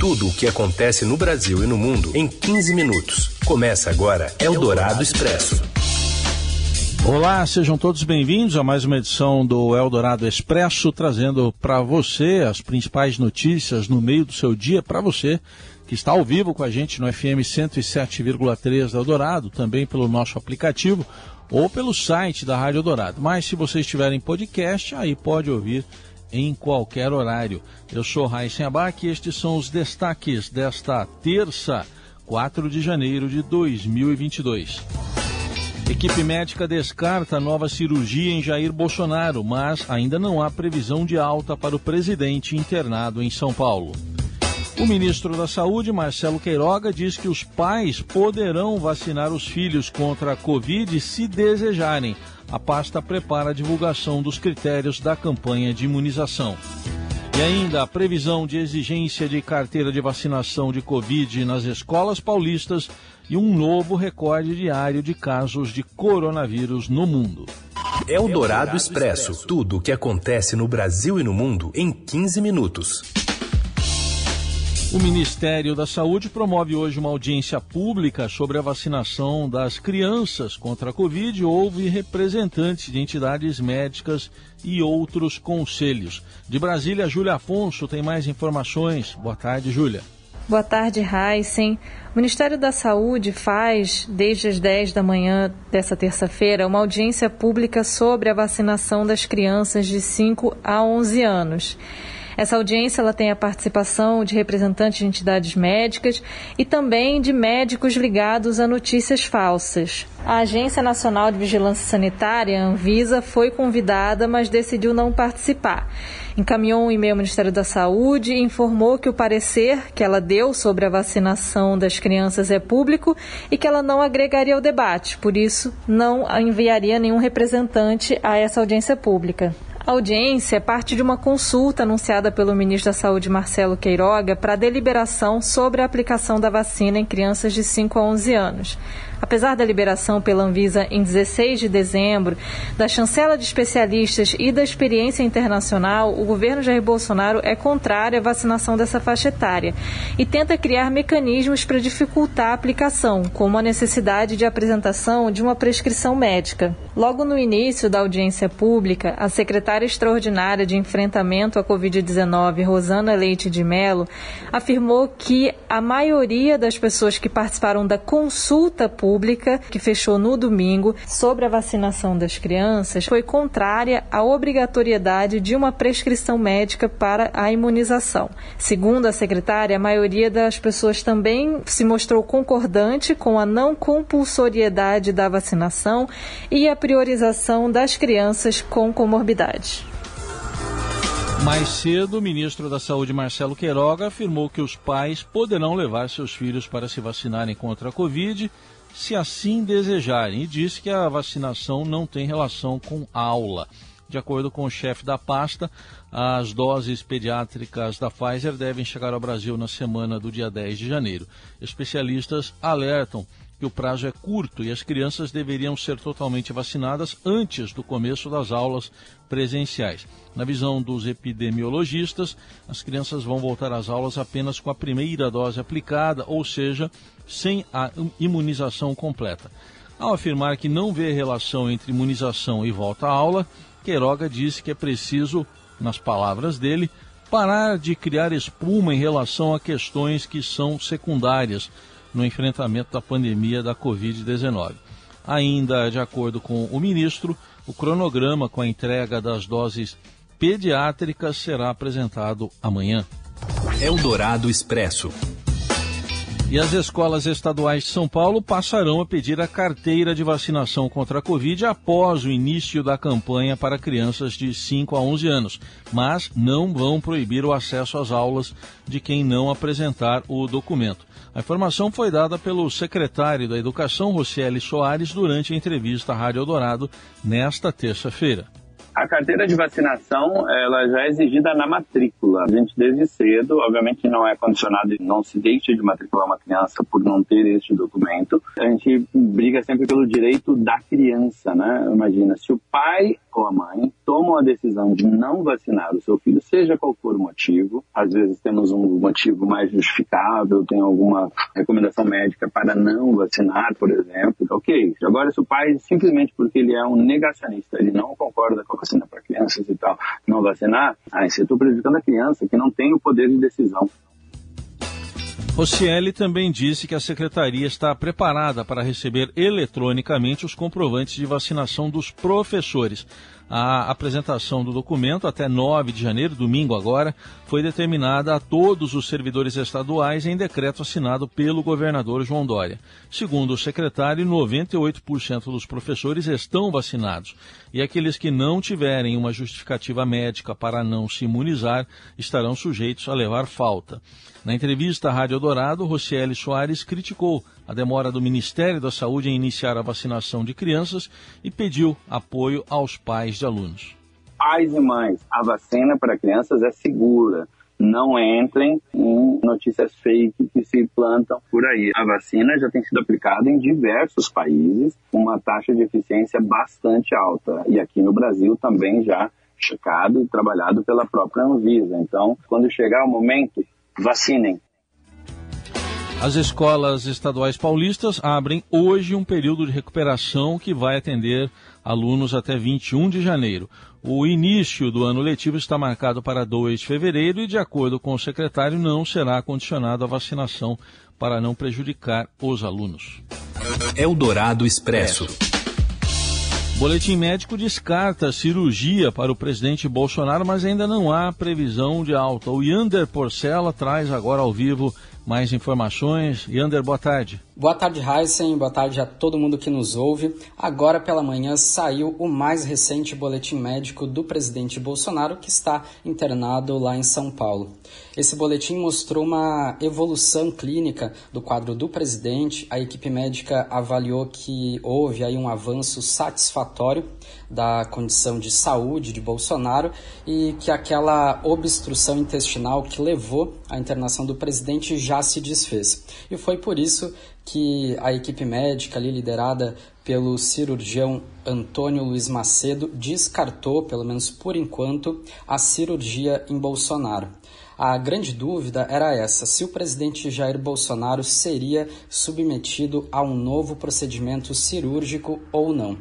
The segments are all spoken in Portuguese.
Tudo o que acontece no Brasil e no mundo em 15 minutos. Começa agora Eldorado Expresso. Olá, sejam todos bem-vindos a mais uma edição do Eldorado Expresso, trazendo para você as principais notícias no meio do seu dia, para você que está ao vivo com a gente no FM 107,3 da Eldorado, também pelo nosso aplicativo ou pelo site da Rádio Eldorado. Mas se você estiver em podcast, aí pode ouvir em qualquer horário. Eu sou Raíssen Abac e estes são os destaques desta terça, 4 de janeiro de 2022. Equipe médica descarta nova cirurgia em Jair Bolsonaro, mas ainda não há previsão de alta para o presidente internado em São Paulo. O ministro da Saúde, Marcelo Queiroga, diz que os pais poderão vacinar os filhos contra a Covid se desejarem a pasta prepara a divulgação dos critérios da campanha de imunização. E ainda a previsão de exigência de carteira de vacinação de Covid nas escolas paulistas e um novo recorde diário de casos de coronavírus no mundo. É o Dourado Expresso tudo o que acontece no Brasil e no mundo em 15 minutos. O Ministério da Saúde promove hoje uma audiência pública sobre a vacinação das crianças contra a Covid. Houve representantes de entidades médicas e outros conselhos. De Brasília, Júlia Afonso tem mais informações. Boa tarde, Júlia. Boa tarde, Heisen. O Ministério da Saúde faz, desde as 10 da manhã dessa terça-feira, uma audiência pública sobre a vacinação das crianças de 5 a 11 anos. Essa audiência ela tem a participação de representantes de entidades médicas e também de médicos ligados a notícias falsas. A Agência Nacional de Vigilância Sanitária, Anvisa, foi convidada, mas decidiu não participar. Encaminhou um e-mail ao Ministério da Saúde e informou que o parecer que ela deu sobre a vacinação das crianças é público e que ela não agregaria ao debate, por isso não enviaria nenhum representante a essa audiência pública. A audiência é parte de uma consulta anunciada pelo ministro da Saúde, Marcelo Queiroga, para deliberação sobre a aplicação da vacina em crianças de 5 a 11 anos. Apesar da liberação pela Anvisa em 16 de dezembro, da chancela de especialistas e da experiência internacional, o governo Jair Bolsonaro é contrário à vacinação dessa faixa etária e tenta criar mecanismos para dificultar a aplicação, como a necessidade de apresentação de uma prescrição médica. Logo no início da audiência pública, a secretária extraordinária de enfrentamento à Covid-19, Rosana Leite de Mello, afirmou que a maioria das pessoas que participaram da consulta pública Pública, que fechou no domingo, sobre a vacinação das crianças, foi contrária à obrigatoriedade de uma prescrição médica para a imunização. Segundo a secretária, a maioria das pessoas também se mostrou concordante com a não compulsoriedade da vacinação e a priorização das crianças com comorbidade. Mais cedo, o ministro da Saúde, Marcelo Queiroga, afirmou que os pais poderão levar seus filhos para se vacinarem contra a Covid se assim desejarem, e disse que a vacinação não tem relação com aula. De acordo com o chefe da pasta, as doses pediátricas da Pfizer devem chegar ao Brasil na semana do dia 10 de janeiro. Especialistas alertam que o prazo é curto e as crianças deveriam ser totalmente vacinadas antes do começo das aulas presenciais. Na visão dos epidemiologistas, as crianças vão voltar às aulas apenas com a primeira dose aplicada, ou seja, sem a imunização completa. Ao afirmar que não vê relação entre imunização e volta à aula, Queiroga disse que é preciso, nas palavras dele, parar de criar espuma em relação a questões que são secundárias no enfrentamento da pandemia da Covid-19. Ainda de acordo com o ministro, o cronograma com a entrega das doses pediátricas será apresentado amanhã. Eldorado Expresso. E as escolas estaduais de São Paulo passarão a pedir a carteira de vacinação contra a Covid após o início da campanha para crianças de 5 a 11 anos, mas não vão proibir o acesso às aulas de quem não apresentar o documento. A informação foi dada pelo secretário da Educação, Rocieli Soares, durante a entrevista à Rádio Eldorado nesta terça-feira. A carteira de vacinação, ela já é exigida na matrícula. A gente desde cedo, obviamente não é condicionado, não se deixa de matricular uma criança por não ter este documento. A gente briga sempre pelo direito da criança, né? Imagina, se o pai ou a mãe tomam a decisão de não vacinar o seu filho, seja qual for o motivo, às vezes temos um motivo mais justificável, tem alguma recomendação médica para não vacinar, por exemplo, ok. Agora, se o pai, simplesmente porque ele é um negacionista, ele não concorda com a vacina para crianças e tal, não vacinar, aí você está prejudicando a criança que não tem o poder de decisão. Rocieli também disse que a secretaria está preparada para receber eletronicamente os comprovantes de vacinação dos professores. A apresentação do documento até 9 de janeiro, domingo agora, foi determinada a todos os servidores estaduais em decreto assinado pelo governador João Dória. Segundo o secretário, 98% dos professores estão vacinados e aqueles que não tiverem uma justificativa médica para não se imunizar estarão sujeitos a levar falta. Na entrevista à Rádio Dourado, Rocieli Soares criticou a demora do Ministério da Saúde em iniciar a vacinação de crianças e pediu apoio aos pais de alunos. Pais e mães, a vacina para crianças é segura. Não entrem em notícias fake que se plantam por aí. A vacina já tem sido aplicada em diversos países, com uma taxa de eficiência bastante alta. E aqui no Brasil também já checado e trabalhado pela própria Anvisa. Então, quando chegar o momento, vacinem. As escolas estaduais paulistas abrem hoje um período de recuperação que vai atender alunos até 21 de janeiro. O início do ano letivo está marcado para 2 de fevereiro e, de acordo com o secretário, não será condicionado à vacinação para não prejudicar os alunos. Eldorado Expresso. Boletim médico descarta cirurgia para o presidente Bolsonaro, mas ainda não há previsão de alta. O Yander Porcela traz agora ao vivo mais informações. Yander, boa tarde. Boa tarde, Heisen. Boa tarde a todo mundo que nos ouve. Agora pela manhã saiu o mais recente boletim médico do presidente Bolsonaro, que está internado lá em São Paulo. Esse boletim mostrou uma evolução clínica do quadro do presidente. A equipe médica avaliou que houve aí um avanço satisfatório da condição de saúde de Bolsonaro e que aquela obstrução intestinal que levou à internação do presidente já se desfez. E foi por isso que a equipe médica ali liderada pelo cirurgião Antônio Luiz Macedo descartou, pelo menos por enquanto, a cirurgia em Bolsonaro. A grande dúvida era essa: se o presidente Jair Bolsonaro seria submetido a um novo procedimento cirúrgico ou não.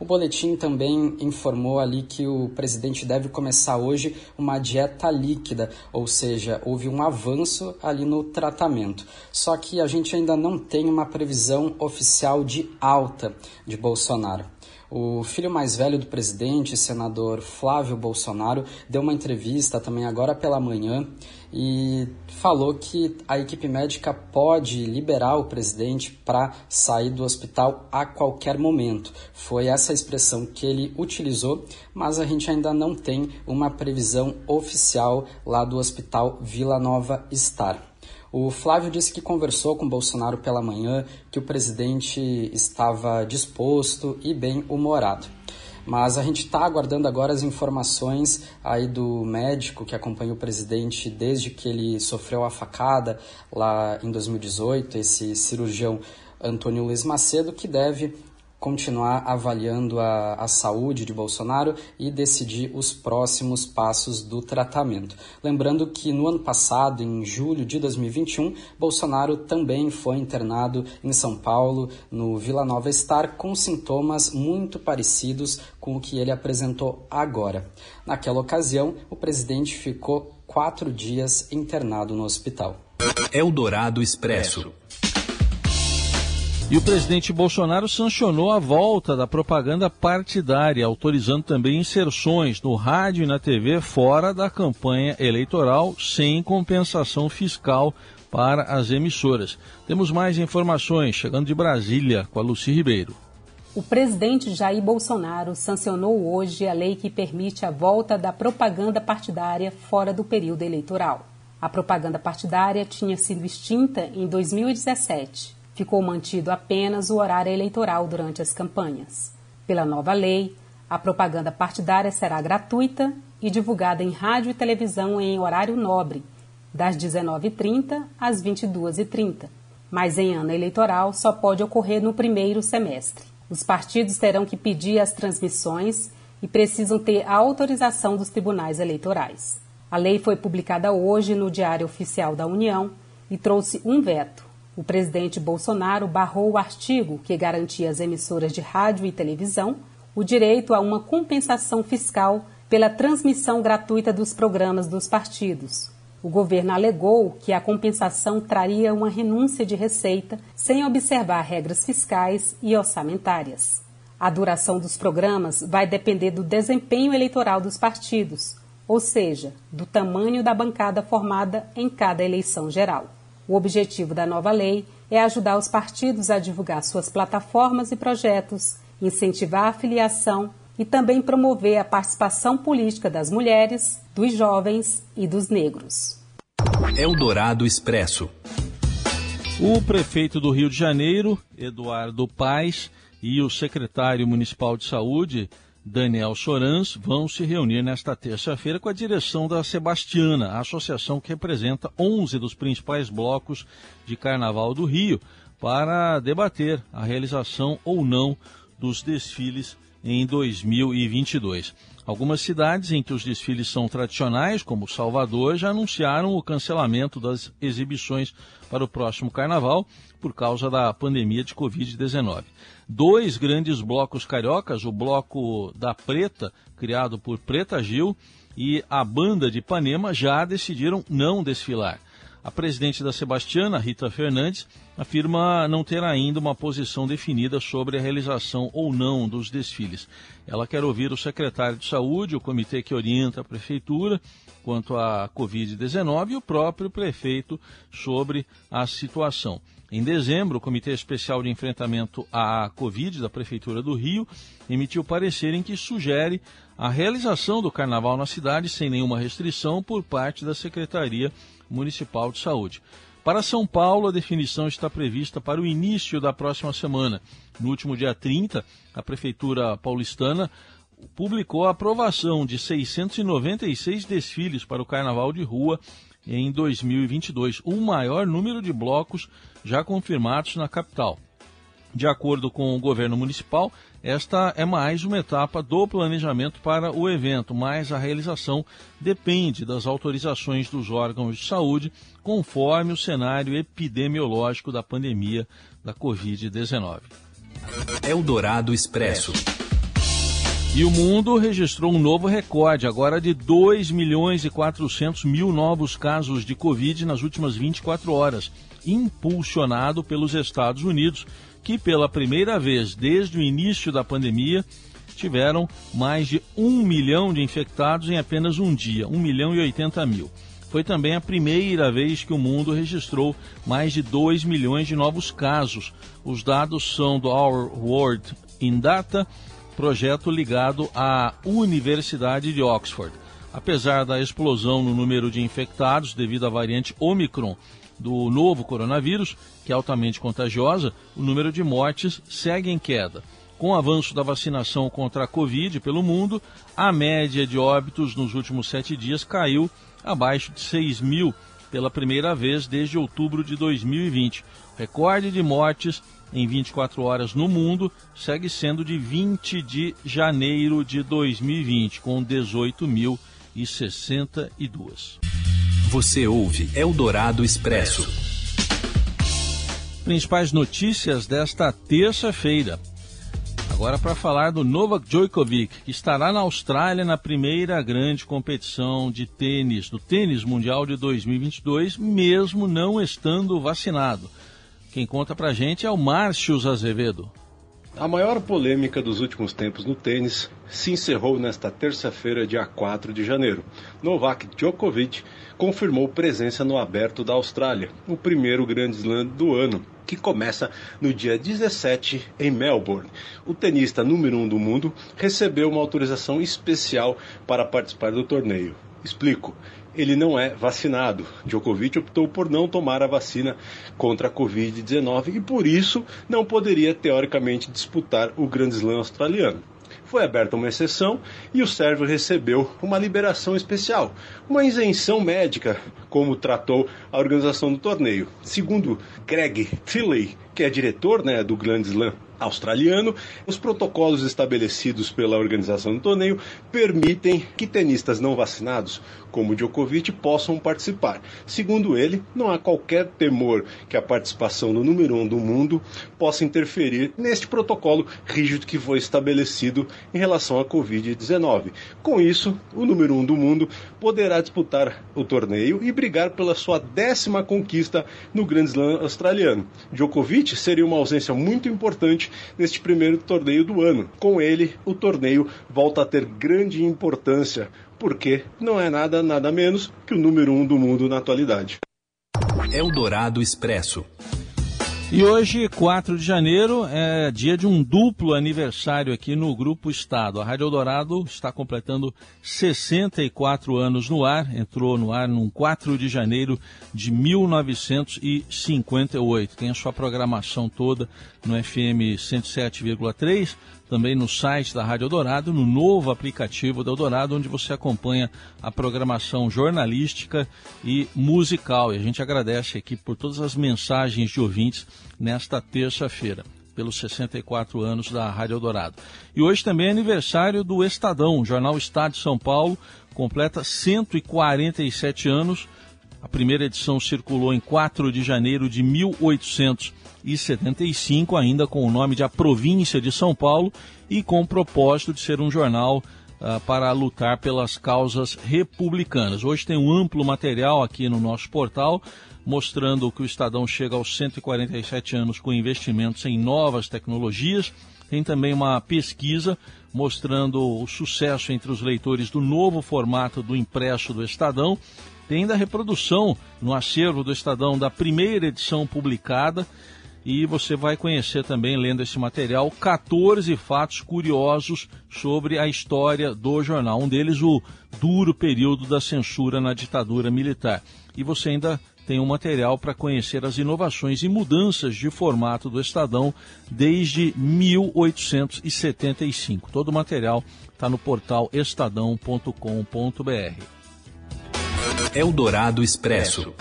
O boletim também informou ali que o presidente deve começar hoje uma dieta líquida, ou seja, houve um avanço ali no tratamento. Só que a gente ainda não tem uma previsão oficial de alta de Bolsonaro. O filho mais velho do presidente, senador Flávio Bolsonaro, deu uma entrevista também agora pela manhã e falou que a equipe médica pode liberar o presidente para sair do hospital a qualquer momento. Foi essa expressão que ele utilizou, mas a gente ainda não tem uma previsão oficial lá do hospital Vila Nova Star. O Flávio disse que conversou com Bolsonaro pela manhã, que o presidente estava disposto e bem humorado. Mas a gente está aguardando agora as informações aí do médico que acompanha o presidente desde que ele sofreu a facada lá em 2018, esse cirurgião Antônio Luiz Macedo, que deve continuar avaliando a, a saúde de Bolsonaro e decidir os próximos passos do tratamento. Lembrando que no ano passado, em julho de 2021, Bolsonaro também foi internado em São Paulo, no Vila Nova Star, com sintomas muito parecidos com o que ele apresentou agora. Naquela ocasião, o presidente ficou quatro dias internado no hospital. Eldorado Expresso. E o presidente Bolsonaro sancionou a volta da propaganda partidária, autorizando também inserções no rádio e na TV fora da campanha eleitoral, sem compensação fiscal para as emissoras. Temos mais informações chegando de Brasília com a Luci Ribeiro. O presidente Jair Bolsonaro sancionou hoje a lei que permite a volta da propaganda partidária fora do período eleitoral. A propaganda partidária tinha sido extinta em 2017 ficou mantido apenas o horário eleitoral durante as campanhas. Pela nova lei, A propaganda partidária será gratuita e divulgada em rádio e televisão em horário nobre, das 19h30 às 22h30, mas em ano eleitoral só pode ocorrer no primeiro semestre. Os partidos terão que pedir as transmissões e precisam ter a autorização dos tribunais eleitorais. A lei foi publicada hoje no Diário Oficial da União e trouxe um veto. O presidente Bolsonaro barrou o artigo que garantia às emissoras de rádio e televisão o direito a uma compensação fiscal pela transmissão gratuita dos programas dos partidos. O governo alegou que a compensação traria uma renúncia de receita sem observar regras fiscais e orçamentárias. A duração dos programas vai depender do desempenho eleitoral dos partidos, ou seja, do tamanho da bancada formada em cada eleição geral. O objetivo da nova lei é ajudar os partidos a divulgar suas plataformas e projetos, incentivar a filiação e também promover a participação política das mulheres, dos jovens e dos negros. Eldorado Expresso. O prefeito do Rio de Janeiro, Eduardo Paes, e o secretário municipal de saúde, Daniel Sorans vão se reunir nesta terça-feira com a direção da Sebastiana, a associação que representa 11 dos principais blocos de Carnaval do Rio, para debater a realização ou não dos desfiles em 2022. Algumas cidades em que os desfiles são tradicionais, como Salvador, já anunciaram o cancelamento das exibições para o próximo carnaval por causa da pandemia de Covid-19. Dois grandes blocos cariocas, o Bloco da Preta, criado por Preta Gil, e a Banda de Ipanema, já decidiram não desfilar. A presidente da Sebastiana, Rita Fernandes, afirma não ter ainda uma posição definida sobre a realização ou não dos desfiles. Ela quer ouvir o secretário de Saúde, o comitê que orienta a prefeitura quanto à Covid-19 e o próprio prefeito sobre a situação. Em dezembro, o Comitê Especial de Enfrentamento à Covid da Prefeitura do Rio emitiu parecer em que sugere a realização do carnaval na cidade sem nenhuma restrição por parte da Secretaria Municipal de Saúde. Para São Paulo, a definição está prevista para o início da próxima semana. No último dia 30, a Prefeitura paulistana publicou a aprovação de 696 desfiles para o Carnaval de Rua em 2022, o maior número de blocos já confirmados na capital. De acordo com o governo municipal, esta é mais uma etapa do planejamento para o evento, mas a realização depende das autorizações dos órgãos de saúde, conforme o cenário epidemiológico da pandemia da Covid-19. Eldorado Expresso. E o mundo registrou um novo recorde, agora de 2 milhões e 400 mil novos casos de Covid nas últimas 24 horas, impulsionado pelos Estados Unidos que pela primeira vez desde o início da pandemia tiveram mais de um milhão de infectados em apenas um dia, 1 milhão e 80 mil. Foi também a primeira vez que o mundo registrou mais de 2 milhões de novos casos. Os dados são do Our World in Data, projeto ligado à Universidade de Oxford. Apesar da explosão no número de infectados devido à variante Omicron, do novo coronavírus, que é altamente contagiosa, o número de mortes segue em queda. Com o avanço da vacinação contra a Covid pelo mundo, a média de óbitos nos últimos sete dias caiu abaixo de 6 mil pela primeira vez desde outubro de 2020. O recorde de mortes em 24 horas no mundo segue sendo de 20 de janeiro de 2020, com 18.062. Você ouve Eldorado Expresso. Principais notícias desta terça-feira. Agora para falar do Novak Djokovic, que estará na Austrália na primeira grande competição de tênis, do tênis mundial de 2022, mesmo não estando vacinado. Quem conta pra gente é o Márcio Azevedo. A maior polêmica dos últimos tempos no tênis se encerrou nesta terça-feira, dia 4 de janeiro. Novak Djokovic confirmou presença no Aberto da Austrália, o primeiro grande slam do ano, que começa no dia 17 em Melbourne. O tenista número 1 um do mundo recebeu uma autorização especial para participar do torneio. Explico ele não é vacinado. Djokovic optou por não tomar a vacina contra a Covid-19 e por isso não poderia teoricamente disputar o Grand Slam australiano. foi aberta uma exceção e o servo recebeu uma liberação especial, uma isenção médica, como tratou a organização do torneio. Segundo Greg Tilley, que é diretor né, do Grand Slam australiano. Os protocolos estabelecidos pela organização do torneio permitem que tenistas não vacinados, como Djokovic, possam participar. Segundo ele, não há qualquer temor que a participação do número um do mundo possa interferir neste protocolo rígido que foi estabelecido em relação à Covid-19. Com isso, o número um do mundo poderá disputar o torneio e brigar pela sua décima conquista no Grand Slam australiano. Djokovic seria uma ausência muito importante neste primeiro torneio do ano. Com ele, o torneio volta a ter grande importância, porque não é nada, nada menos que o número um do mundo na atualidade. Eldorado Expresso. E hoje, 4 de janeiro, é dia de um duplo aniversário aqui no Grupo Estado. A Rádio Eldorado está completando 64 anos no ar, entrou no ar no 4 de janeiro de 1958. Tem a sua programação toda no FM 107,3 também no site da Rádio Eldorado, no novo aplicativo da Eldorado, onde você acompanha a programação jornalística e musical. E a gente agradece aqui por todas as mensagens de ouvintes nesta terça-feira, pelos 64 anos da Rádio Eldorado. E hoje também é aniversário do Estadão, o jornal Estado de São Paulo, completa 147 anos. A primeira edição circulou em 4 de janeiro de 1800 e 75, ainda com o nome de A Província de São Paulo e com o propósito de ser um jornal uh, para lutar pelas causas republicanas. Hoje tem um amplo material aqui no nosso portal mostrando que o Estadão chega aos 147 anos com investimentos em novas tecnologias. Tem também uma pesquisa mostrando o sucesso entre os leitores do novo formato do impresso do Estadão. Tem ainda a reprodução no acervo do Estadão da primeira edição publicada e você vai conhecer também, lendo esse material, 14 fatos curiosos sobre a história do jornal. Um deles, o duro período da censura na ditadura militar. E você ainda tem um material para conhecer as inovações e mudanças de formato do Estadão desde 1875. Todo o material está no portal estadão.com.br. Eldorado Expresso.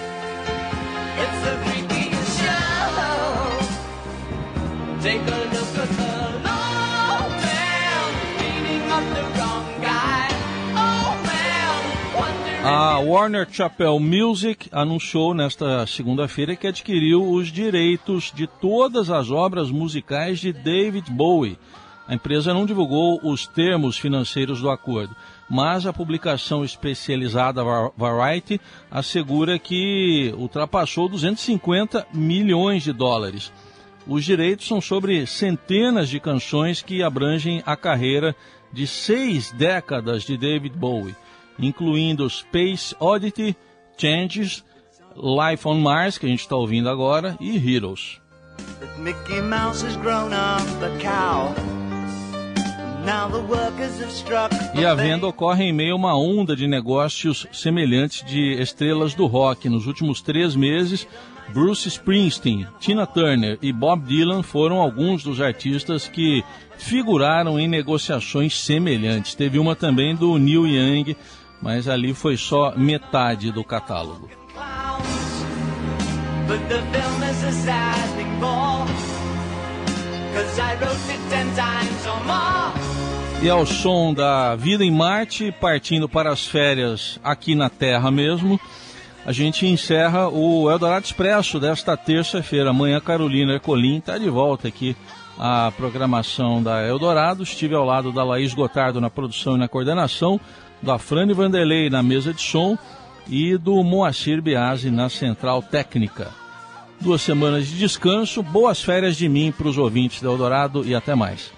A Warner Chappell Music anunciou nesta segunda-feira que adquiriu os direitos de todas as obras musicais de David Bowie. A empresa não divulgou os termos financeiros do acordo, mas a publicação especializada Variety assegura que ultrapassou 250 milhões de dólares. Os direitos são sobre centenas de canções que abrangem a carreira de seis décadas de David Bowie, incluindo Space Oddity, Changes, Life on Mars, que a gente está ouvindo agora, e Heroes. E a venda ocorre em meio a uma onda de negócios semelhantes de estrelas do rock. Nos últimos três meses, Bruce Springsteen, Tina Turner e Bob Dylan foram alguns dos artistas que figuraram em negociações semelhantes. Teve uma também do Neil Young, mas ali foi só metade do catálogo. E ao som da vida em Marte, partindo para as férias aqui na Terra mesmo, a gente encerra o Eldorado Expresso desta terça-feira. Amanhã, Carolina Ercolim está de volta aqui à programação da Eldorado. Estive ao lado da Laís Gotardo na produção e na coordenação, da Frane Vanderlei na mesa de som e do Moacir Biasi na central técnica. Duas semanas de descanso, boas férias de mim para os ouvintes da Eldorado e até mais.